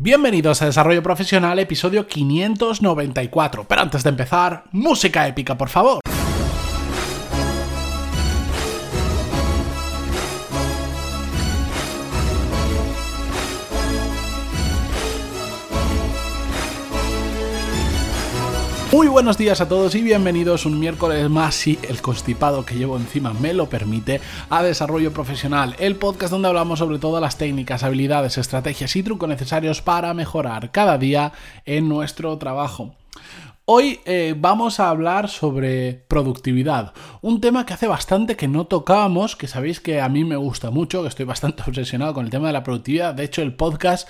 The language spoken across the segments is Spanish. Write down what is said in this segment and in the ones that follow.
Bienvenidos a Desarrollo Profesional, episodio 594. Pero antes de empezar, música épica, por favor. Muy buenos días a todos y bienvenidos un miércoles más, si el constipado que llevo encima me lo permite, a Desarrollo Profesional, el podcast donde hablamos sobre todas las técnicas, habilidades, estrategias y trucos necesarios para mejorar cada día en nuestro trabajo. Hoy eh, vamos a hablar sobre productividad, un tema que hace bastante que no tocábamos, que sabéis que a mí me gusta mucho, que estoy bastante obsesionado con el tema de la productividad, de hecho el podcast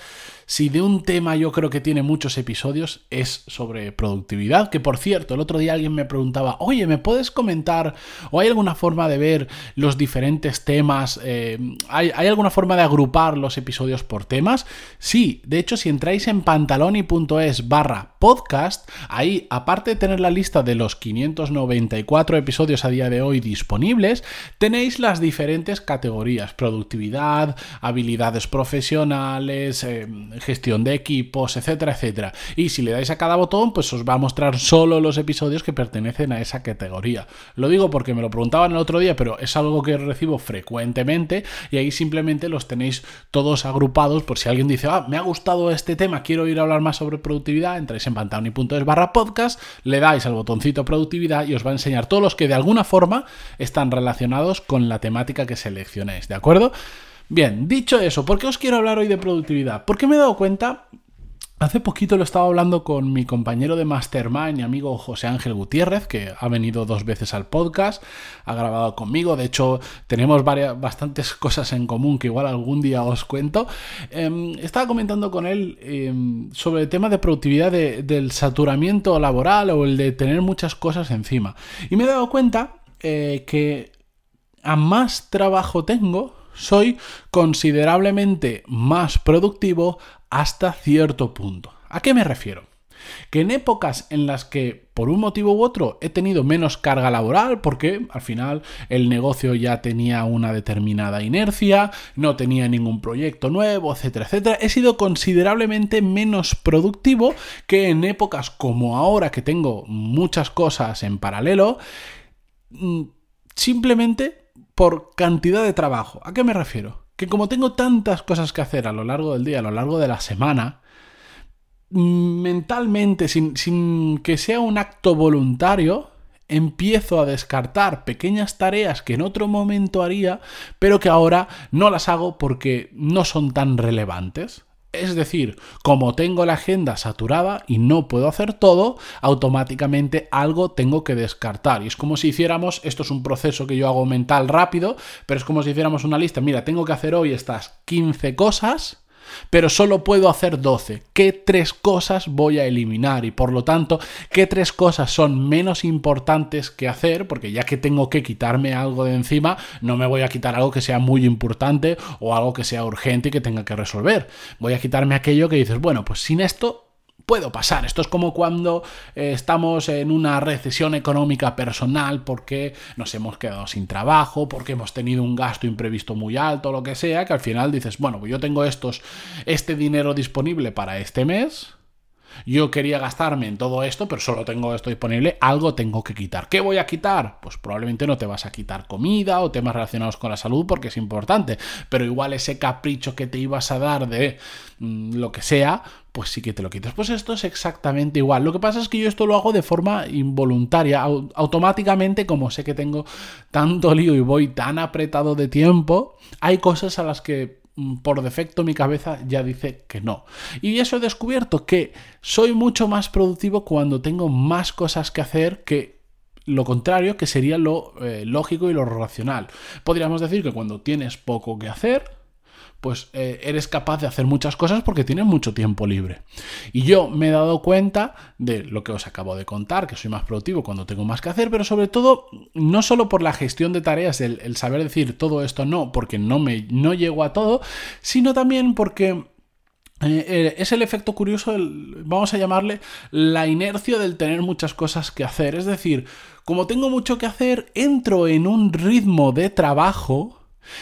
si de un tema yo creo que tiene muchos episodios es sobre productividad, que por cierto, el otro día alguien me preguntaba, oye, ¿me puedes comentar o hay alguna forma de ver los diferentes temas? Eh, ¿hay, alguna forma de agrupar los episodios por temas? Sí, de hecho, si entráis en pantaloni.es barra podcast, ahí, aparte de tener la lista de los 594 episodios a día de hoy disponibles, tenéis las diferentes categorías, productividad, habilidades profesionales, eh, gestión de equipos, etcétera, etcétera. Y si le dais a cada botón, pues os va a mostrar solo los episodios que pertenecen a esa categoría. Lo digo porque me lo preguntaban el otro día, pero es algo que recibo frecuentemente y ahí simplemente los tenéis todos agrupados por si alguien dice, ah, me ha gustado este tema, quiero ir a hablar más sobre productividad, entráis en pantaloni.es barra podcast, le dais al botoncito productividad y os va a enseñar todos los que de alguna forma están relacionados con la temática que seleccionéis, ¿de acuerdo? Bien, dicho eso, ¿por qué os quiero hablar hoy de productividad? Porque me he dado cuenta Hace poquito lo estaba hablando con mi compañero de Mastermind y amigo José Ángel Gutiérrez, que ha venido dos veces al podcast, ha grabado conmigo, de hecho tenemos varias, bastantes cosas en común que igual algún día os cuento. Em, estaba comentando con él em, sobre el tema de productividad del saturamiento laboral o el de tener muchas cosas encima. Y me he dado cuenta eh, que a más trabajo tengo, soy considerablemente más productivo hasta cierto punto. ¿A qué me refiero? Que en épocas en las que por un motivo u otro he tenido menos carga laboral porque al final el negocio ya tenía una determinada inercia, no tenía ningún proyecto nuevo, etcétera, etcétera, he sido considerablemente menos productivo que en épocas como ahora que tengo muchas cosas en paralelo, mm, simplemente por cantidad de trabajo. ¿A qué me refiero? Que como tengo tantas cosas que hacer a lo largo del día, a lo largo de la semana, mentalmente, sin, sin que sea un acto voluntario, empiezo a descartar pequeñas tareas que en otro momento haría, pero que ahora no las hago porque no son tan relevantes. Es decir, como tengo la agenda saturada y no puedo hacer todo, automáticamente algo tengo que descartar. Y es como si hiciéramos, esto es un proceso que yo hago mental rápido, pero es como si hiciéramos una lista, mira, tengo que hacer hoy estas 15 cosas pero solo puedo hacer 12. ¿Qué tres cosas voy a eliminar? Y por lo tanto, ¿qué tres cosas son menos importantes que hacer? Porque ya que tengo que quitarme algo de encima, no me voy a quitar algo que sea muy importante o algo que sea urgente y que tenga que resolver. Voy a quitarme aquello que dices, bueno, pues sin esto puedo pasar. Esto es como cuando eh, estamos en una recesión económica personal porque nos hemos quedado sin trabajo, porque hemos tenido un gasto imprevisto muy alto, lo que sea, que al final dices, bueno, pues yo tengo estos, este dinero disponible para este mes, yo quería gastarme en todo esto, pero solo tengo esto disponible, algo tengo que quitar. ¿Qué voy a quitar? Pues probablemente no te vas a quitar comida o temas relacionados con la salud porque es importante, pero igual ese capricho que te ibas a dar de mm, lo que sea, pues sí que te lo quitas. Pues esto es exactamente igual. Lo que pasa es que yo esto lo hago de forma involuntaria, automáticamente, como sé que tengo tanto lío y voy tan apretado de tiempo, hay cosas a las que por defecto mi cabeza ya dice que no. Y eso he descubierto que soy mucho más productivo cuando tengo más cosas que hacer que lo contrario, que sería lo eh, lógico y lo racional. Podríamos decir que cuando tienes poco que hacer, pues eh, eres capaz de hacer muchas cosas porque tienes mucho tiempo libre. Y yo me he dado cuenta de lo que os acabo de contar, que soy más productivo cuando tengo más que hacer, pero sobre todo no solo por la gestión de tareas, el, saber decir todo esto no, porque no, me, no llego a todo, sino también porque... Eh, eh, es el efecto curioso, vamos a llamarle la inercia del tener muchas cosas que hacer. Es decir, como tengo mucho que hacer, entro en un ritmo de trabajo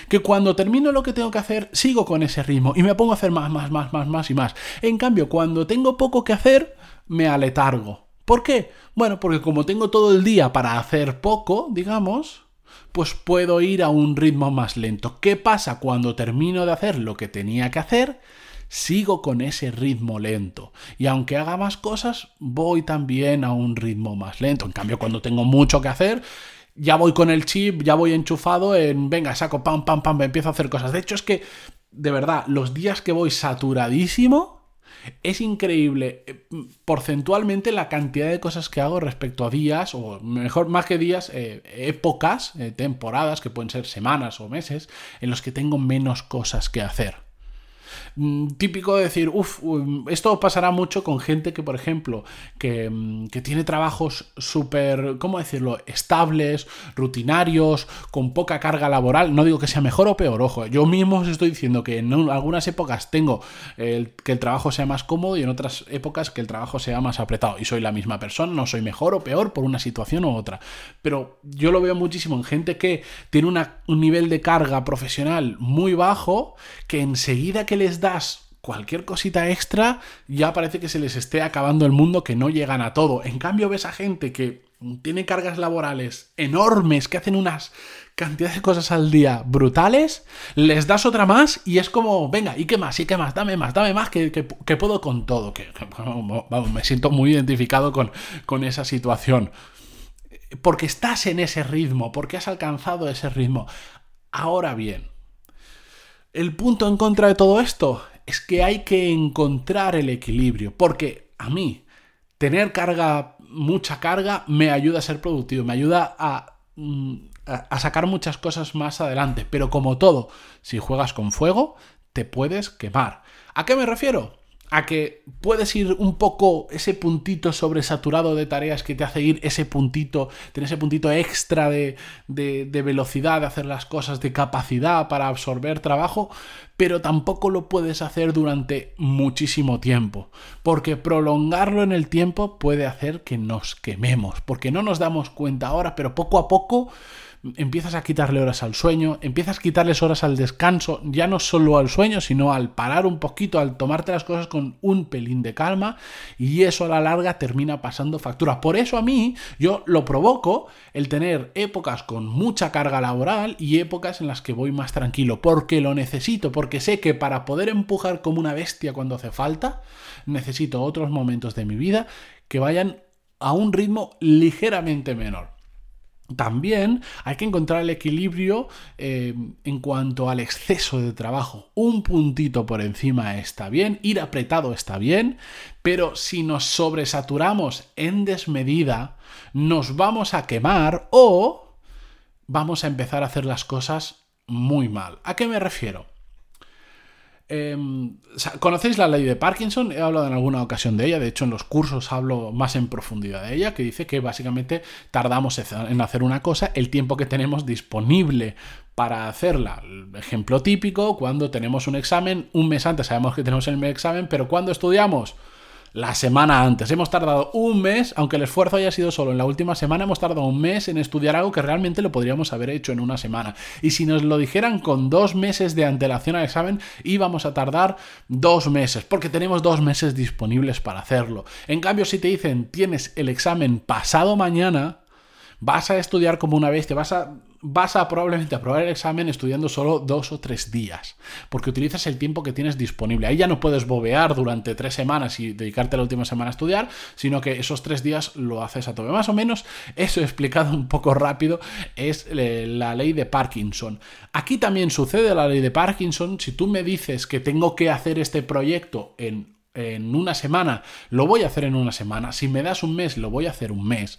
que cuando termino lo que tengo que hacer, sigo con ese ritmo y me pongo a hacer más, más, más, más, más y más. En cambio, cuando tengo poco que hacer, me aletargo. ¿Por qué? Bueno, porque como tengo todo el día para hacer poco, digamos, pues puedo ir a un ritmo más lento. ¿Qué pasa cuando termino de hacer lo que tenía que hacer? Sigo con ese ritmo lento. Y aunque haga más cosas, voy también a un ritmo más lento. En cambio, cuando tengo mucho que hacer, ya voy con el chip, ya voy enchufado en, venga, saco pam, pam, pam, me empiezo a hacer cosas. De hecho, es que, de verdad, los días que voy saturadísimo, es increíble eh, porcentualmente la cantidad de cosas que hago respecto a días, o mejor, más que días, eh, épocas, eh, temporadas, que pueden ser semanas o meses, en los que tengo menos cosas que hacer. Mm, típico de decir, uff, um, esto pasará mucho con gente que, por ejemplo, que, mm, que tiene trabajos súper, ¿cómo decirlo?, estables, rutinarios, con poca carga laboral. No digo que sea mejor o peor, ojo, yo mismo os estoy diciendo que en algunas épocas tengo que el trabajo sea más cómodo y en otras épocas que el trabajo sea más apretado. Y soy la misma persona, no soy mejor o peor por una situación u otra. Pero yo lo veo muchísimo en gente que tiene un nivel de carga profesional muy bajo, que enseguida que les das cualquier cosita extra, ya parece que se les esté acabando el mundo, que no llegan a todo. En cambio, ves a gente que tiene cargas laborales enormes, que hacen unas cantidades de cosas al día brutales, les das otra más y es como, venga, ¿y qué más? ¿Y qué más? Dame más, dame más, que, puedo con todo. Que, vamos, me siento muy identificado con, con esa situación. Porque estás en ese ritmo, porque has alcanzado ese ritmo. Ahora bien, el punto en contra de todo esto es que hay que encontrar el equilibrio, porque a mí tener carga, mucha carga, me ayuda a ser productivo, me ayuda a, mm, a, sacar muchas cosas más adelante, pero como todo, si juegas con fuego, te puedes quemar. ¿A qué me refiero? A que puedes ir un poco ese puntito sobresaturado de tareas que te hace ir ese puntito, tener ese puntito extra de, de, velocidad de hacer las cosas, de capacidad para absorber trabajo, pero tampoco lo puedes hacer durante muchísimo tiempo, porque prolongarlo en el tiempo puede hacer que nos quememos, porque no nos damos cuenta ahora, pero poco a poco empiezas a quitarle horas al sueño, empiezas a quitarles horas al descanso, ya no solo al sueño, sino al parar un poquito, al tomarte las cosas con un pelín de calma, y eso a la larga termina pasando factura. Por eso a mí yo lo provoco el tener épocas con mucha carga laboral y épocas en las que voy más tranquilo, porque lo necesito, porque sé que para poder empujar como una bestia cuando hace falta, necesito otros momentos de mi vida que vayan a un ritmo ligeramente menor. También hay que encontrar el equilibrio eh, en cuanto al exceso de trabajo. Un puntito por encima está bien, ir apretado está bien, pero si nos sobresaturamos en desmedida, nos vamos a quemar o vamos a empezar a hacer las cosas muy mal. ¿A qué me refiero? Em, ¿Conocéis la ley de Parkinson? He hablado en alguna ocasión de ella, de hecho en los cursos hablo más en profundidad de ella, que dice que básicamente tardamos en hacer una cosa el tiempo que tenemos disponible para hacerla. ejemplo típico, cuando tenemos un examen, un mes antes sabemos que tenemos el examen, pero cuando estudiamos la semana antes. Hemos tardado un mes, aunque el esfuerzo haya sido solo en la última semana, hemos tardado un mes en estudiar algo que realmente lo podríamos haber hecho en una semana. Y si nos lo dijeran con dos meses de antelación al examen, íbamos a tardar dos meses, porque tenemos dos meses disponibles para hacerlo. En cambio, si te dicen tienes el examen pasado mañana, vas a estudiar como una bestia, vas a vas a probablemente aprobar el examen estudiando solo dos o tres días, porque utilizas el tiempo que tienes disponible. Ahí ya no puedes bobear durante tres semanas y dedicarte la última semana a estudiar, sino que esos tres días lo haces a todo. Más o menos, eso explicado un poco rápido, es eh, la ley de Parkinson. Aquí también sucede la ley de Parkinson. Si tú me dices que tengo que hacer este proyecto en en una semana, lo voy a hacer en una semana. Si me das un mes, lo voy a hacer un mes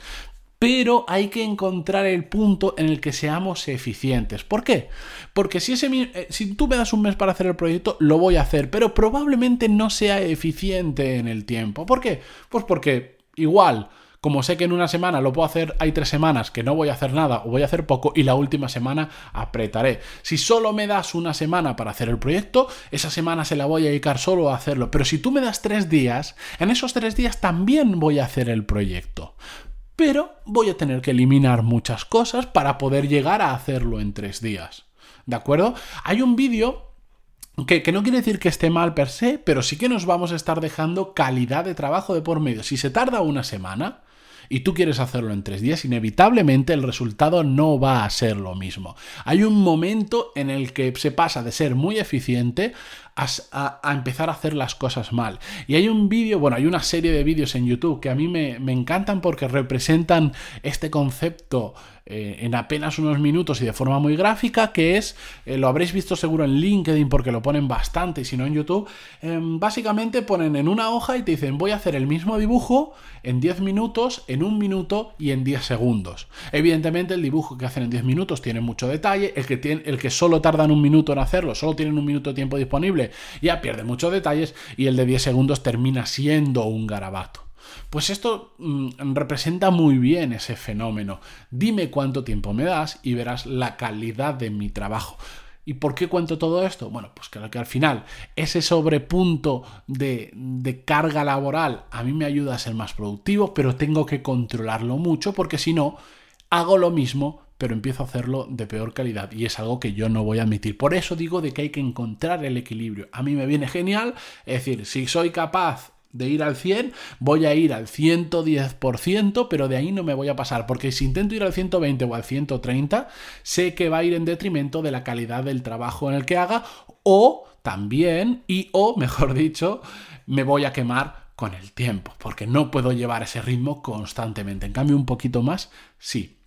pero hay que encontrar el punto en el que seamos eficientes. ¿Por qué? Porque eh, si tú me das un mes para hacer el proyecto, lo voy a hacer, pero probablemente no sea eficiente en el tiempo. ¿Por qué? Pues porque igual, como sé que en una semana lo puedo hacer, hay tres semanas que no voy a hacer nada o voy a hacer poco y la última semana apretaré. Si solo me das una semana para hacer el proyecto, esa semana se la voy a dedicar solo a hacerlo. Pero si tú me das tres días, en esos tres días también voy a hacer el proyecto pero voy a tener que eliminar muchas cosas para poder llegar a hacerlo en tres días. ¿de acuerdo? Hay un vídeo que, que, no quiere decir que esté mal per se, pero sí que nos vamos a estar dejando calidad de trabajo de por medio. Si se tarda una semana, y tú quieres hacerlo en tres días, inevitablemente el resultado no va a ser lo mismo. Hay un momento en el que se pasa de ser muy eficiente a, empezar a hacer las cosas mal. Y hay un vídeo, bueno, hay una serie de vídeos en YouTube que a mí me, encantan porque representan este concepto eh, en apenas unos minutos y de forma muy gráfica, que es, eh, lo habréis visto seguro en LinkedIn porque lo ponen bastante y si no en YouTube, em, básicamente ponen en una hoja y te dicen voy a hacer el mismo dibujo en 10 minutos, en un minuto y en 10 segundos. Evidentemente el dibujo que hacen en 10 minutos tiene mucho detalle, el que, tiene, el que solo tardan un minuto en hacerlo, solo tienen un minuto de tiempo disponible, ya pierde muchos detalles y el de 10 segundos termina siendo un garabato. Pues esto mm, representa muy bien ese fenómeno. Dime cuánto tiempo me das y verás la calidad de mi trabajo. ¿Y por qué cuento todo esto? Bueno, pues que, que al final ese sobrepunto de, de, carga laboral a mí me ayuda a ser más productivo, pero tengo que controlarlo mucho porque si no, hago lo mismo, pero empiezo a hacerlo de peor calidad y es algo que yo no voy a admitir. Por eso digo de que hay que encontrar el equilibrio. A mí me viene genial, es decir, si soy capaz de ir al 100, voy a ir al 110%, pero de ahí no me voy a pasar, porque si intento ir al 120 o al 130, sé que va a ir en detrimento de la calidad del trabajo en el que haga, o también, y o mejor dicho, me voy a quemar con el tiempo, porque no puedo llevar ese ritmo constantemente. En cambio, un poquito más, sí.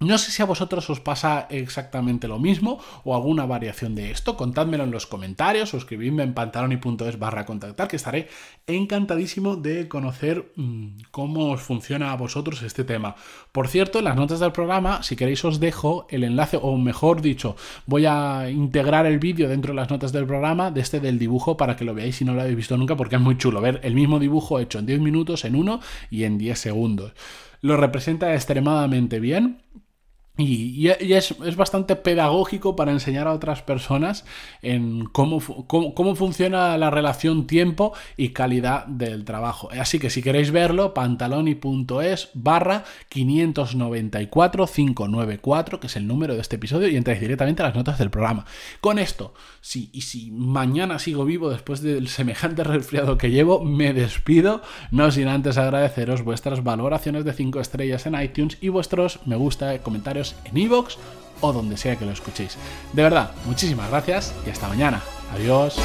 No sé si a vosotros os pasa exactamente lo mismo o alguna variación de esto. Contádmelo en los comentarios o escribidme en pantaloni.es barra contactar, que estaré encantadísimo de conocer mm, cómo os funciona a vosotros este tema. Por cierto, en las notas del programa, si queréis os dejo el enlace, o mejor dicho, voy a integrar el vídeo dentro de las notas del programa de este del dibujo para que lo veáis si no lo habéis visto nunca, porque es muy chulo ver el mismo dibujo hecho en 10 minutos, en 1 y en 10 segundos. Lo representa extremadamente bien y, es, bastante pedagógico para enseñar a otras personas en cómo, cómo, funciona la relación tiempo y calidad del trabajo. Así que si queréis verlo, pantaloni.es barra 594 que es el número de este episodio, y entráis directamente a las notas del programa. Con esto, si, y si mañana sigo vivo después del semejante resfriado que llevo, me despido, no sin antes agradeceros vuestras valoraciones de 5 estrellas en iTunes y vuestros me gusta, comentarios en iVoox o donde sea que lo escuchéis. De verdad, muchísimas gracias y hasta mañana. Adiós.